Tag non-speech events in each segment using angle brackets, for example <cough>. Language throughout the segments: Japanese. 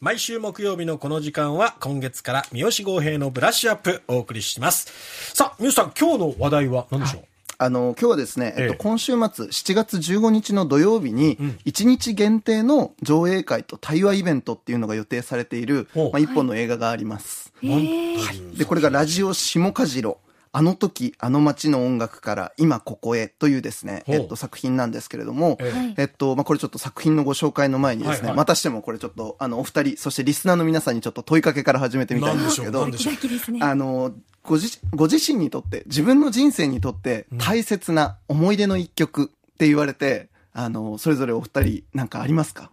毎週木曜日のこの時間は今月から三好豪平のブラッシュアップお送りします。さあ、三好さん、今日の話題は何でしょう、あの、今日はですね、えっと、ええ今週末、7月15日の土曜日に、1日限定の上映会と対話イベントっていうのが予定されている、まあ、一本の映画があります。なんというで、これがラジオ下かじろ。あの時、あの街の音楽から今ここへというですね、えっと、作品なんですけれども、ええ。っと、まあ、これちょっと作品のご紹介の前にですね、はいはい。またしてもこれちょっと、あの、お二人、そしてリスナーの皆さんにちょっと問いかけから始めてみたいんですけど、あの、ご自ご自身にとって、自分の人生にとって大切な思い出の一曲って言われて、あの、それぞれお二人なんかありますか？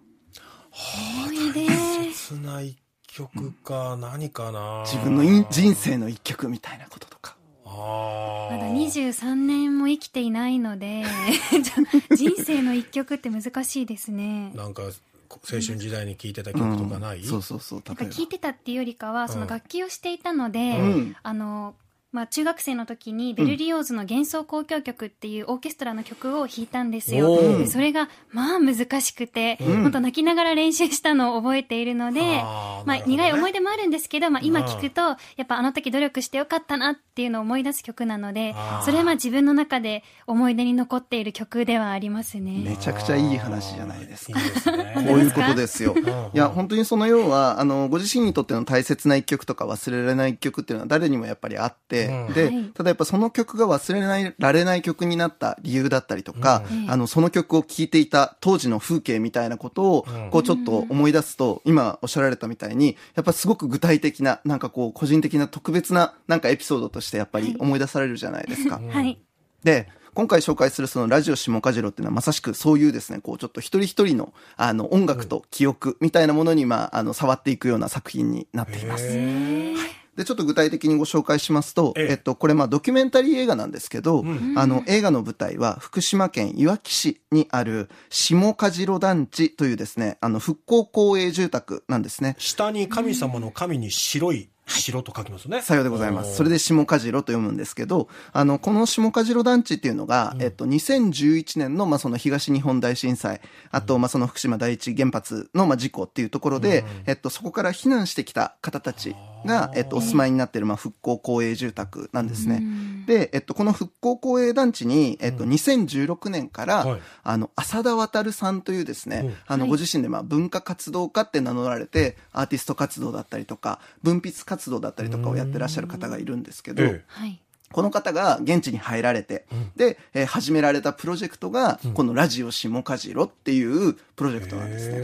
切ない曲か、何かな。自分のい人生の一曲みたいなこととか。まだ23年も生きていないので、<laughs> 人生の一曲って難しいですね。なんか、青春時代に聴いてた曲とかない、そうそうそう、なんか例えば。聞いてたっていうよりかは、その楽器をしていたので、うん。あの、まあ、中学生の時にベルリオーズの幻想交響曲っていうオーケストラの曲を弾いたんですよ。おー。でそれが、まあ難しくて、うん。本当泣きながら練習したのを覚えているので、まああーなるほどね。苦い思い出もあるんですけど、まあ今聞くと、やっぱあの時努力してよかったなっていうのを思い出す曲なのでそれはまあ自分の中で思い出に残っている曲ではありますね。めちゃくちゃいい話じゃないですか。いいですね。こういうことですよ。んいや、本当にその要は、あの、ご自身にとっての大切な一曲とか忘れられない一曲っていうのは誰にもやっぱりあって、うんで、はいただやっぱその曲が忘れないられない曲になった理由だったりとか、うんあの、その曲を聴いていた当時の風景みたいなことを、うんこうちょっと思い出すと、今おっしゃられたみたいに、やっぱすごく具体的な、なんかこう、個人的な特別な、なんかエピソードとしてやっぱり思い出されるじゃないですか。<laughs> はい。で、今回紹介するそのラジオ下かじろっていうのはまさしくそういうですね、こうちょっと一人一人のあの音楽と記憶みたいなものにまああの触っていくような作品になっています。へで、ちょっと具体的にご紹介しますと、えええっと、これまあドキュメンタリー映画なんですけど、んあの映画の舞台は福島県いわき市にある下かじろ団地というですね、あの復興公営住宅なんですね。下に神様の神に白い白と書きますね。さようでございます。それで下かじろと読むんですけど、あの、この下かじろ団地っていうのが、えっと、2011年の、まあ、その東日本大震災、あと、まあ、その福島第一原発の、まあ、事故っていうところで、えっと、そこから避難してきた方たちが、えっと、お住まいになっている、まあ、復興公営住宅なんですね。で、えっと、この復興公営団地に、えっと、2016年から、はい。あの、浅田渉さんというですね、うん。あの、はい。ご自身でまあ文化活動家って名乗られて、アーティスト活動だったりとか、文筆活動だったりとかをやってらっしゃる方がいるんですけど。この方が現地に入られて、で、えー始められたプロジェクトが、このラジオ下かじろっていうプロジェクトなんですね。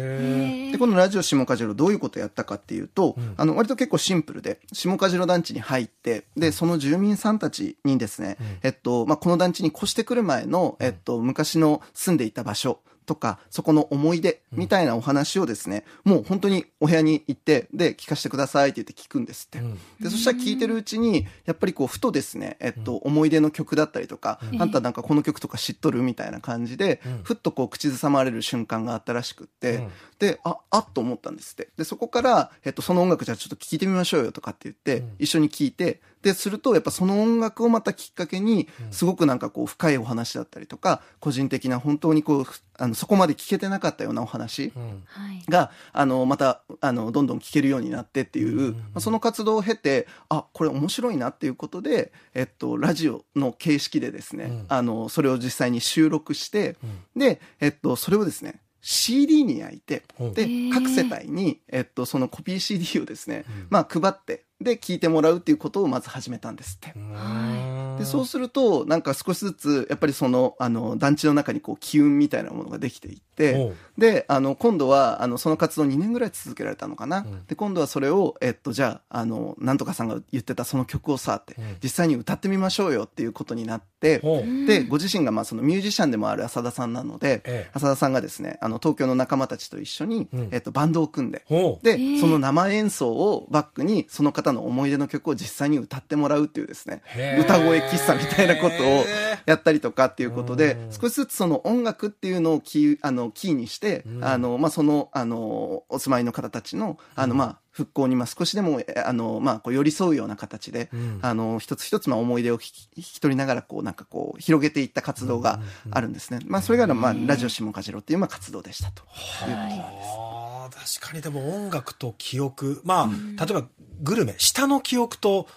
へで、このラジオ下かじろどういうことをやったかっていうと、あの、割と結構シンプルで、下かじろ団地に入って、で、その住民さんたちにですね、えっと、まあ、この団地に越してくる前の、えっと、昔の住んでいた場所、とか、そこの思い出みたいなお話をですね、もう本当にお部屋に行って、で、聞かせてくださいって言って聞くんですって。で、そしたら聞いてるうちに、やっぱりこう、ふとですね、えっと、思い出の曲だったりとか、あんたなんかこの曲とか知っとるみたいな感じで、ふっとこう、口ずさまれる瞬間があったらしくって、で、あ、あっと思ったんですって。で、そこから、えっと、その音楽じゃあちょっと聴いてみましょうよとかって言って、一緒に聴いて、で、すると、やっぱその音楽をまたきっかけに、すごくなんかこう、深いお話だったりとか、個人的な本当にこう、あの、そこまで聞けてなかったようなお話はい。が、あの、また、あの、どんどん聞けるようになってっていう、まあその活動を経て、あ、これ面白いなっていうことで、えっと、ラジオの形式でですね、あの、それを実際に収録して、で、えっと、それをですね、CD に焼いて、で、各世帯に、えっと、そのコピー CD をですね、まあ、配って、で、聞いてもらうっていうことをまず始めたんですって。ーで、そうすると、なんか少しずつ、やっぱりその、あの、団地の中にこう、機運みたいなものができていって、で、あの、今度は、あの、その活動2年ぐらい続けられたのかな？で、今度はそれを、えっと、じゃあ、あの、なんとかさんが言ってたその曲をさ、って、実際に歌ってみましょうよっていうことになって、で、ご自身がまあそのミュージシャンでもある浅田さんなので、ええ。浅田さんがですね、あの東京の仲間たちと一緒に、ん。えっとバンドを組んで、で、その生演奏をバックにその方の思い出の曲を実際に歌ってもらうっていうですね歌声喫茶みたいなことをやったりとかっていうことで、少しずつその音楽っていうのをキーあのキーにして、あのまあそのあのお住まいの方たちのあのまあ復興にまあ少しでもあのまあこう寄り添うような形で、あの一つ一つまあ思い出を引き引き取りながらこうなんかこう広げていった活動があるんですね。まあそれがまあラジオ下かじろっていうまあ活動でしたということなんです。あー確かにでも音楽と記憶まあ、例えばグルメ舌の記憶と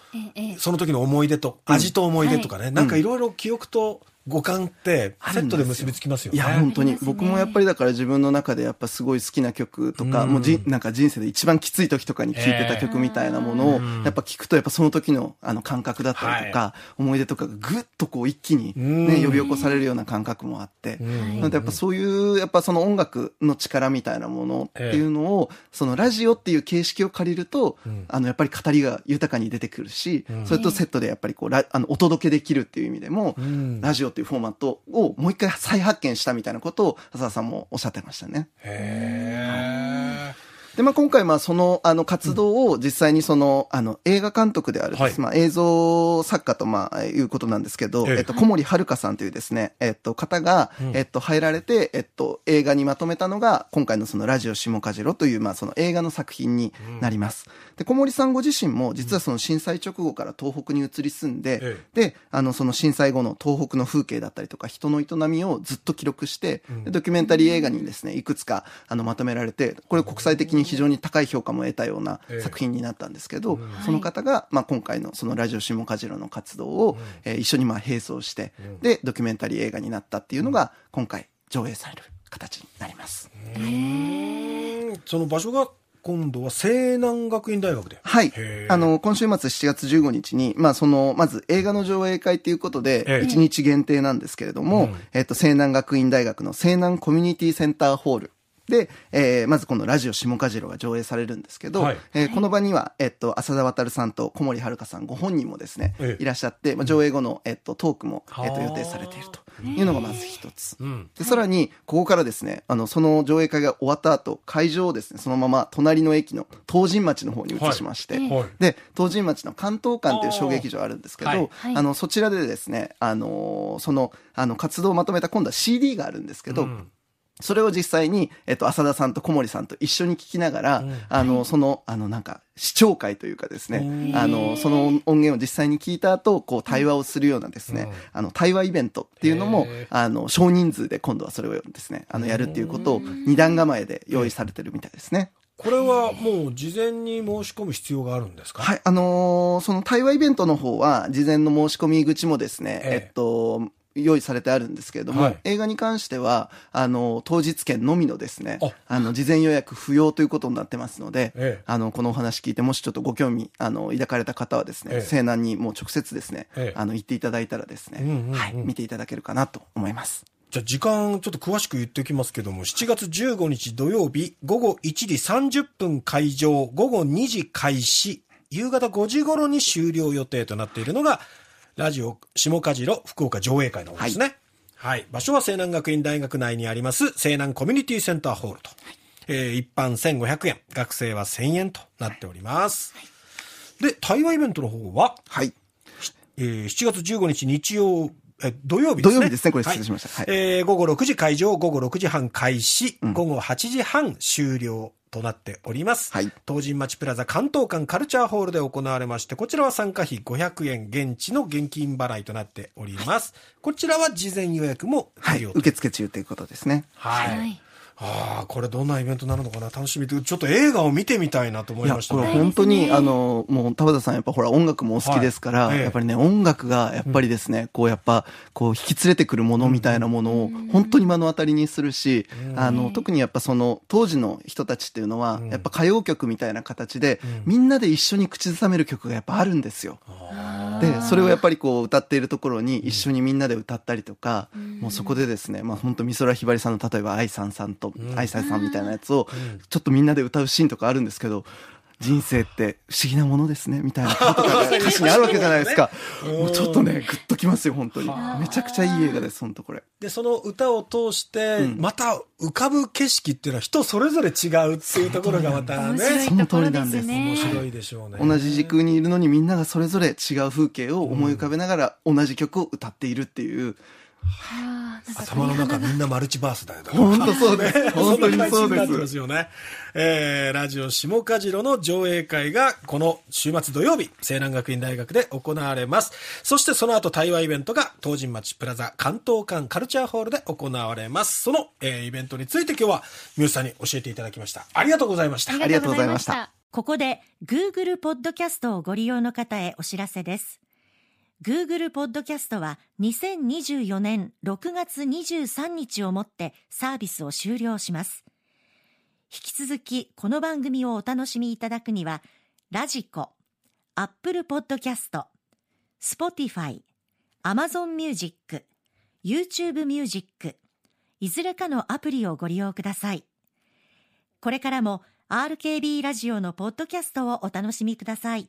その時の思い出と、味と思い出とかね、なんかいろいろ記憶と五感ってセットで結びつきますよね。いや、本当に。僕もやっぱりだから自分の中でやっぱすごい好きな曲とか、もうじ、なんか人生で一番きつい時とかに聴いてた曲みたいなものを、やっぱ聞くとやっぱその時のあの感覚だったりとか、思い出とかがぐっとこう一気にね、呼び起こされるような感覚もあって、なのでやっぱそういう、やっぱその音楽の力みたいなものっていうのを、そのラジオっていう形式を借りると、あのやっぱり語りが豊かに出てくるし、それとセットでやっぱりこう、ラあのお届けできるっていう意味でも、ラジオってっていうフォーマットをもう一回再発見したみたいなことを浅田さんもおっしゃってましたね。へで、まあ、今回、まあ、その、あの、活動を実際にその、あの、映画監督であるです、はい。まあ、映像作家と、まあ、いうことなんですけど、ええ。えっと、小森遥さんというですね、えっと、方が、えっと、入られて、えっと、映画にまとめたのが、今回のその、ラジオ下かじろという、まあ、その映画の作品になります。で、小森さんご自身も、実はその震災直後から東北に移り住んで、えで、あの、その震災後の東北の風景だったりとか、人の営みをずっと記録して、でドキュメンタリー映画にですね、いくつか、あの、まとめられて、これ国際的に非常に高い評価も得たようなええ。作品になったんですけど、その方が、まあ、今回のそのラジオ下かじろの活動を、えー一緒にまあ、並走して、で、ドキュメンタリー映画になったっていうのが、今回上映される形になります。ー。その場所が今度は西南学院大学で？はい。あの、今週末7月15日に、まあ、その、まず映画の上映会ということええ。で、1日限定なんですけれども、えっと、西南学院大学の西南コミュニティセンターホール。で、えーまずこのラジオ下かじろが上映されるんですけど、はい。えーこの場には、えっと、浅田渉さんと小森遥さんご本人もですね、ええ。いらっしゃって、まあ、上映後の、えっと、トークも、えっと、はあ予定されているというのがまず一つ。うん。で、さらに、ここからですね、あの、その上映会が終わった後、会場をですね、そのまま隣の駅の東神町の方に移しまして、はい。はい。で、東神町の関東館っていう小劇場あるんですけど、はい。はい。の、そちらでですね、あのーその、あの、活動をまとめた今度は CD があるんですけど、うんそれを実際に、えっと、浅田さんと小森さんと一緒に聞きながら、あの、その、あの、なんか、視聴会というかですね、あの、その音源を実際に聞いた後、こう、対話をするようなですね、あの、対話イベントっていうのもあの、少人数で今度はそれをですね、あの、やるっていうことを二段構えで用意されてるみたいですね。これはもう事前に申し込む必要があるんですか？はい、あのーその対話イベントの方は、事前の申し込み口もですね、ええ。えっと、用意されてあるんですけれども、はい。映画に関しては、あの、当日券のみのですねあ、あの、事前予約不要ということになってますので、ええ。あの、このお話聞いて、もしちょっとご興味、あの、抱かれた方はですね、ええ。西南にもう直接ですね、ええ。あの、行っていただいたらですね、うんうんうん。はい、見ていただけるかなと思います。じゃあ時間ちょっと詳しく言っておきますけども、7月15日土曜日午後1時30分会場、午後2時開始、夕方5時頃に終了予定となっているのが、ラジオ下かじろ福岡上映会の方ですね。はい。場所は西南学院大学内にあります西南コミュニティセンターホールと。えー一般1500円、学生は1000円となっております。で、対話イベントの方は、はい。えー7月15日日曜、え土曜日ですね。土曜日ですねこれ失礼しましたはいえー午後6時会場、午後6時半開始、午後8時半終了となっております。はい東神町プラザ関東館カルチャーホールで行われまして、こちらは参加費500円現地の現金払いとなっております。こちらは事前予約もはい。受付中ということですね。はい。はいああ、これどんなイベントになるのかな。楽しみ。で、ちょっと映画を見てみたいなと思いいや、これましたね。本当に、あの、もう、田畑さんやっぱほら音楽もお好きですから、はい。ええやっぱりね、音楽がやっぱりですね、こうやっぱ、こう引き連れてくるものみたいなものを本当に目の当たりにするし、あの、特にやっぱその、当時の人たちっていうのは、やっぱ歌謡曲みたいな形で、みんなで一緒に口ずさめる曲がやっぱあるんですよ。で、それをやっぱりこう歌っているところに一緒にみんなで歌ったりとか、もうそこでですね、まあ本当美空ひばりさんの例えば愛さんさんと愛さんさんみたいなやつをちょっとみんなで歌うシーンとかあるんですけど、人生って不思議なものですね、みたいなこととか <laughs> が歌詞にあるわけじゃないですか。もうちょっとね、グッときますよ、本当に。めちゃくちゃいい映画です、本当これ。で、その歌を通して、また浮かぶ景色っていうのは人それぞれ違うっていうところがまた面ね、白いところです面ね。白いでしょうね。同じ時空にいるのにみんながそれぞれ違う風景を思い浮かべながら同じ曲を歌っているっていう。はあなんか頭の中みんなマルチバースだよ。本当そうです。<laughs> 本当にそうそんな感じになってで。ますすよね。えー、ラジオ下かじろの上映会がこの週末土曜日、西南学院大学で行われます。そしてその後対話イベントが東神町プラザ関東館カルチャーホールで行われます。その、えーイベントについて今日は三好さんに教えていただきました。ありがとうございました。ありがとうございました。ここで Google ポッドキャストをご利用の方へお知らせです。Google ポッドキャストは2024年6月23日をもってサービスを終了します。引き続きこの番組をお楽しみいただくには、ラジコ、Apple ポッドキャスト、Spotify、Amazon Music、YouTube Music、いずれかのアプリをご利用ください。これからも RKB ラジオのポッドキャストをお楽しみください。